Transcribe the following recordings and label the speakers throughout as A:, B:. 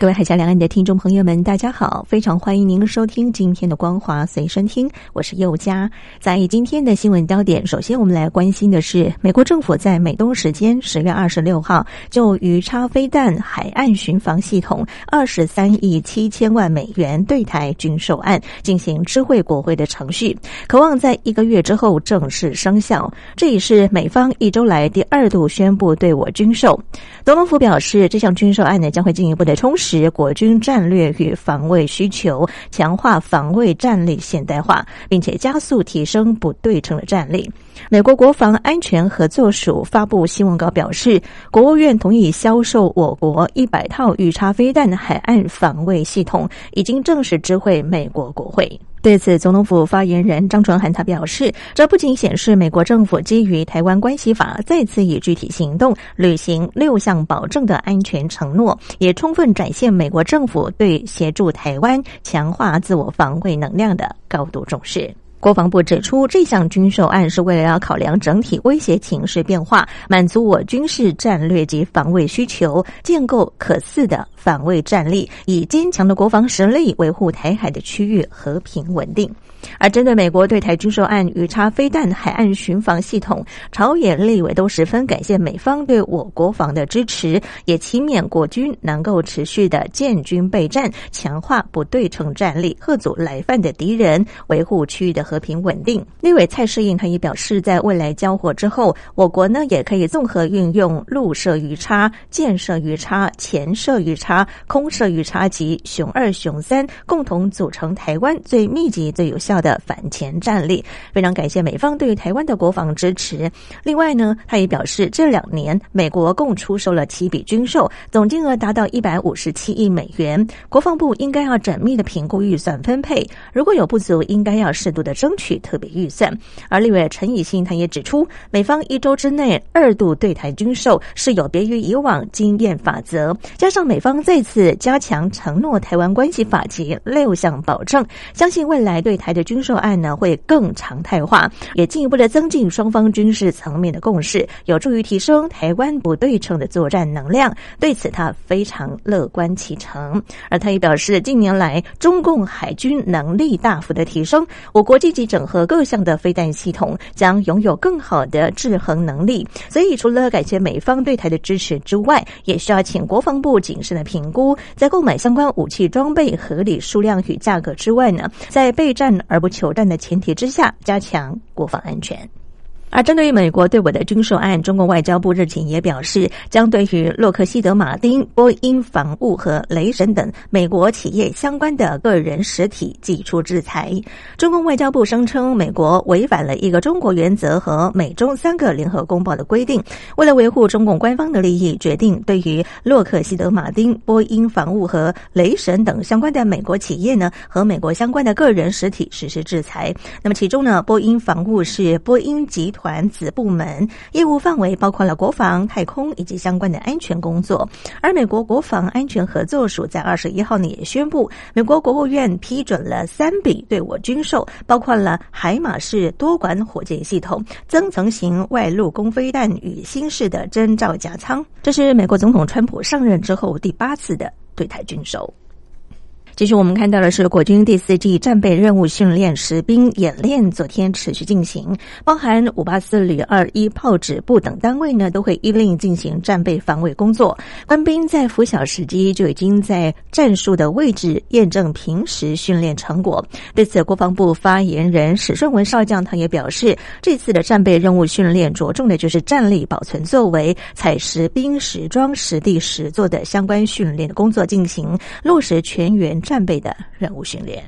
A: 各位海峡两岸的听众朋友们，大家好！非常欢迎您收听今天的光华随身听，我是佑佳。在今天的新闻焦点，首先我们来关心的是，美国政府在美东时间十月二十六号就鱼叉飞弹海岸巡防系统二十三亿七千万美元对台军售案进行知会国会的程序，渴望在一个月之后正式生效。这也是美方一周来第二度宣布对我军售。总统府表示，这项军售案呢将会进一步的充实。使国军战略与防卫需求，强化防卫战力现代化，并且加速提升不对称的战力。美国国防安全合作署发布新闻稿表示，国务院同意销售我国一百套预插飞弹海岸防卫系统，已经正式知会美国国会。对此，总统府发言人张纯涵他表示，这不仅显示美国政府基于《台湾关系法》再次以具体行动履行六项保证的安全承诺，也充分展现美国政府对协助台湾强化自我防卫能量的高度重视。国防部指出，这项军售案是为了要考量整体威胁情势变化，满足我军事战略及防卫需求，建构可似的防卫战力，以坚强的国防实力维护台海的区域和平稳定。而针对美国对台军售案鱼叉飞弹海岸巡防系统，朝野立委都十分感谢美方对我国防的支持，也期勉国军能够持续的建军备战，强化不对称战力，吓阻来犯的敌人，维护区域的和平稳定。立委蔡世应他也表示，在未来交火之后，我国呢也可以综合运用陆射鱼叉、舰射鱼叉、潜射鱼叉、空射鱼叉及熊二、熊三，共同组成台湾最密集、最有。效的反潜战力，非常感谢美方对台湾的国防支持。另外呢，他也表示，这两年美国共出售了七笔军售，总金额达到一百五十七亿美元。国防部应该要缜密的评估预算分配，如果有不足，应该要适度的争取特别预算。而另外陈以信他也指出，美方一周之内二度对台军售是有别于以往经验法则，加上美方再次加强承诺台湾关系法及六项保证，相信未来对台。的军售案呢会更常态化，也进一步的增进双方军事层面的共识，有助于提升台湾不对称的作战能量。对此，他非常乐观其成。而他也表示，近年来中共海军能力大幅的提升，我国积极整合各项的飞弹系统，将拥有更好的制衡能力。所以，除了感谢美方对台的支持之外，也需要请国防部谨慎的评估，在购买相关武器装备合理数量与价格之外呢，在备战。而不求战的前提之下，加强国防安全。而针对于美国对我的军售案，中国外交部日前也表示，将对于洛克希德马丁、波音防务和雷神等美国企业相关的个人实体寄出制裁。中共外交部声称，美国违反了一个中国原则和美中三个联合公报的规定，为了维护中共官方的利益，决定对于洛克希德马丁、波音防务和雷神等相关的美国企业呢和美国相关的个人实体实施制裁。那么其中呢，波音防务是波音集团。团子部门业务范围包括了国防、太空以及相关的安全工作。而美国国防安全合作署在二十一号呢也宣布，美国国务院批准了三笔对我军售，包括了海马式多管火箭系统、增程型外陆攻飞弹与新式的侦照夹舱。这是美国总统川普上任之后第八次的对台军售。继续，我们看到的是国军第四季战备任务训练实兵演练，昨天持续进行，包含五八四旅二一炮指部等单位呢，都会依令进行战备防卫工作。官兵在拂晓时机就已经在战术的位置验证平时训练成果。对此，国防部发言人史顺文少将他也表示，这次的战备任务训练着重的就是战力保存作为、采实兵实装、实地实做的相关训练的工作进行，落实全员。战备的任务训练。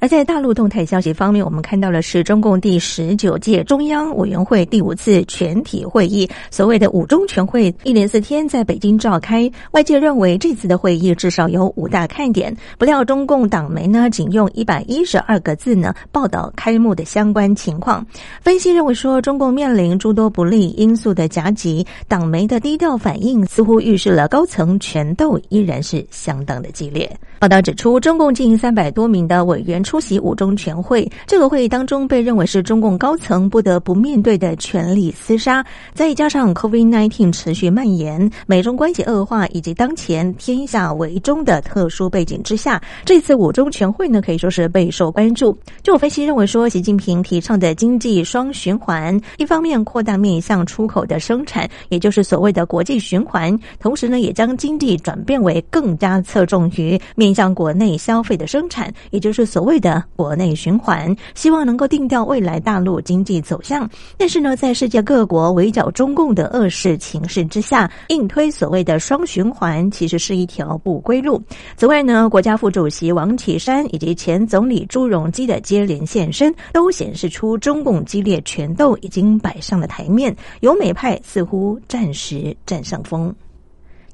A: 而在大陆动态消息方面，我们看到的是中共第十九届中央委员会第五次全体会议，所谓的五中全会，一连四天在北京召开。外界认为这次的会议至少有五大看点。不料中共党媒呢，仅用一百一十二个字呢报道开幕的相关情况。分析认为说，中共面临诸多不利因素的夹击，党媒的低调反应似乎预示了高层权斗依然是相当的激烈。报道指出，中共近三百多名的委员出。席五中全会，这个会议当中被认为是中共高层不得不面对的权力厮杀。再加上 COVID-19 持续蔓延、美中关系恶化以及当前天下为中的特殊背景之下，这次五中全会呢可以说是备受关注。就有分析认为说，习近平提倡的经济双循环，一方面扩大面向出口的生产，也就是所谓的国际循环，同时呢也将经济转变为更加侧重于面向国内消费的生产，也就是所谓。的国内循环，希望能够定调未来大陆经济走向。但是呢，在世界各国围剿中共的恶势情势之下，硬推所谓的双循环，其实是一条不归路。此外呢，国家副主席王岐山以及前总理朱镕基的接连现身，都显示出中共激烈权斗已经摆上了台面，由美派似乎暂时占上风。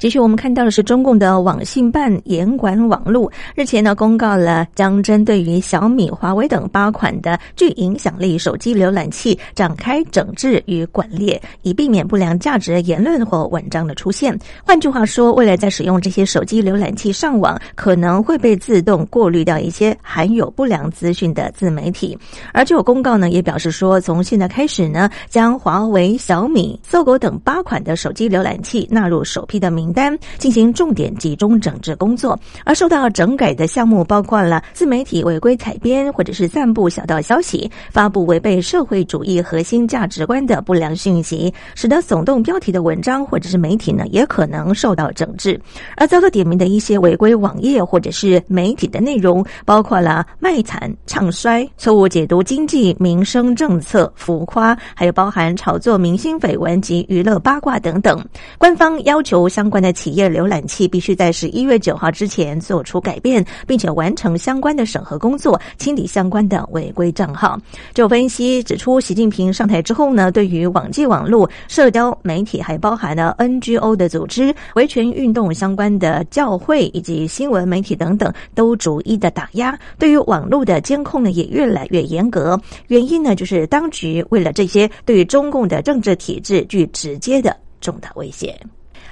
A: 继续，我们看到的是中共的网信办严管网络。日前呢，公告了将针对于小米、华为等八款的具影响力手机浏览器展开整治与管列，以避免不良价值言论或文章的出现。换句话说，未来在使用这些手机浏览器上网，可能会被自动过滤掉一些含有不良资讯的自媒体。而这个公告呢，也表示说，从现在开始呢，将华为、小米、搜狗等八款的手机浏览器纳入首批的名。单进行重点集中整治工作，而受到整改的项目包括了自媒体违规采编或者是散布小道消息，发布违背社会主义核心价值观的不良讯息，使得耸动标题的文章或者是媒体呢也可能受到整治。而遭到点名的一些违规网页或者是媒体的内容，包括了卖惨、唱衰、错误解读经济民生政策、浮夸，还有包含炒作明星绯闻及娱乐八卦等等。官方要求相关。的企业浏览器必须在十一月九号之前做出改变，并且完成相关的审核工作，清理相关的违规账号。就分析指出，习近平上台之后呢，对于网际网络、社交媒体，还包含了 NGO 的组织、维权运动相关的教会以及新闻媒体等等，都逐一的打压。对于网络的监控呢，也越来越严格。原因呢，就是当局为了这些对于中共的政治体制具直接的重大威胁。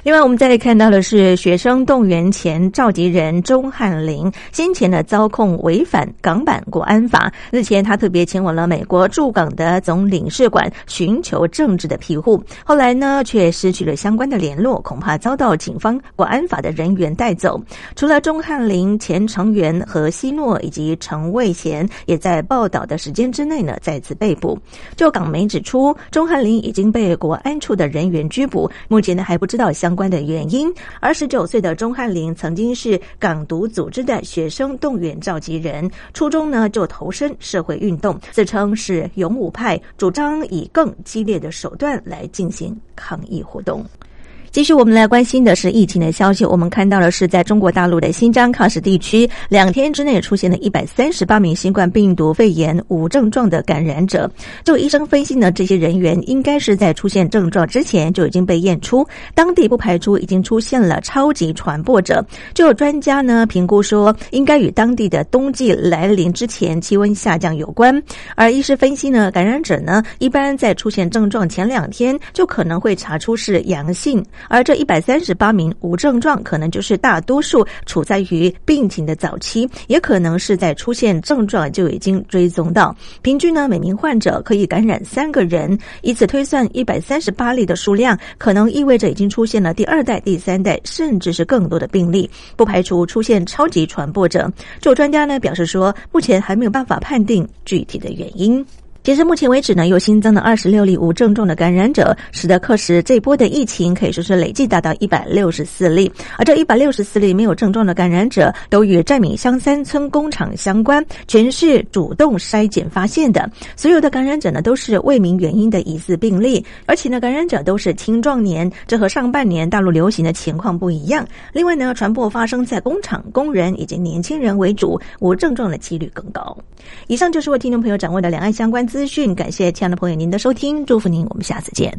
A: 另外，我们再来看到的是学生动员前召集人钟汉林先前的遭控违反港版国安法。日前，他特别前往了美国驻港的总领事馆寻求政治的庇护，后来呢却失去了相关的联络，恐怕遭到警方国安法的人员带走。除了钟汉林前成员何希诺以及陈卫贤，也在报道的时间之内呢再次被捕。就港媒指出，钟汉林已经被国安处的人员拘捕，目前呢还不知道相。相关的原因，而十九岁的钟汉林曾经是港独组织的学生动员召集人，初中呢就投身社会运动，自称是勇武派，主张以更激烈的手段来进行抗议活动。继续，我们来关心的是疫情的消息。我们看到的是，在中国大陆的新疆喀什地区，两天之内出现了一百三十八名新冠病毒肺炎无症状的感染者。就医生分析呢，这些人员应该是在出现症状之前就已经被验出，当地不排除已经出现了超级传播者。就有专家呢评估说，应该与当地的冬季来临之前气温下降有关。而医师分析呢，感染者呢一般在出现症状前两天就可能会查出是阳性。而这一百三十八名无症状，可能就是大多数处在于病情的早期，也可能是在出现症状就已经追踪到。平均呢，每名患者可以感染三个人，以此推算，一百三十八例的数量，可能意味着已经出现了第二代、第三代，甚至是更多的病例，不排除出现超级传播者。就专家呢表示说，目前还没有办法判定具体的原因。截至目前为止呢，又新增了二十六例无症状的感染者，使得克什这波的疫情可以说是累计达到一百六十四例。而这一百六十四例没有症状的感染者，都与寨米乡三村工厂相关，全是主动筛检发现的。所有的感染者呢，都是未明原因的疑似病例，而且呢，感染者都是青壮年，这和上半年大陆流行的情况不一样。另外呢，传播发生在工厂、工人以及年轻人为主，无症状的几率更高。以上就是为听众朋友掌握的两岸相关资资讯，感谢亲爱的朋友您的收听，祝福您，我们下次见。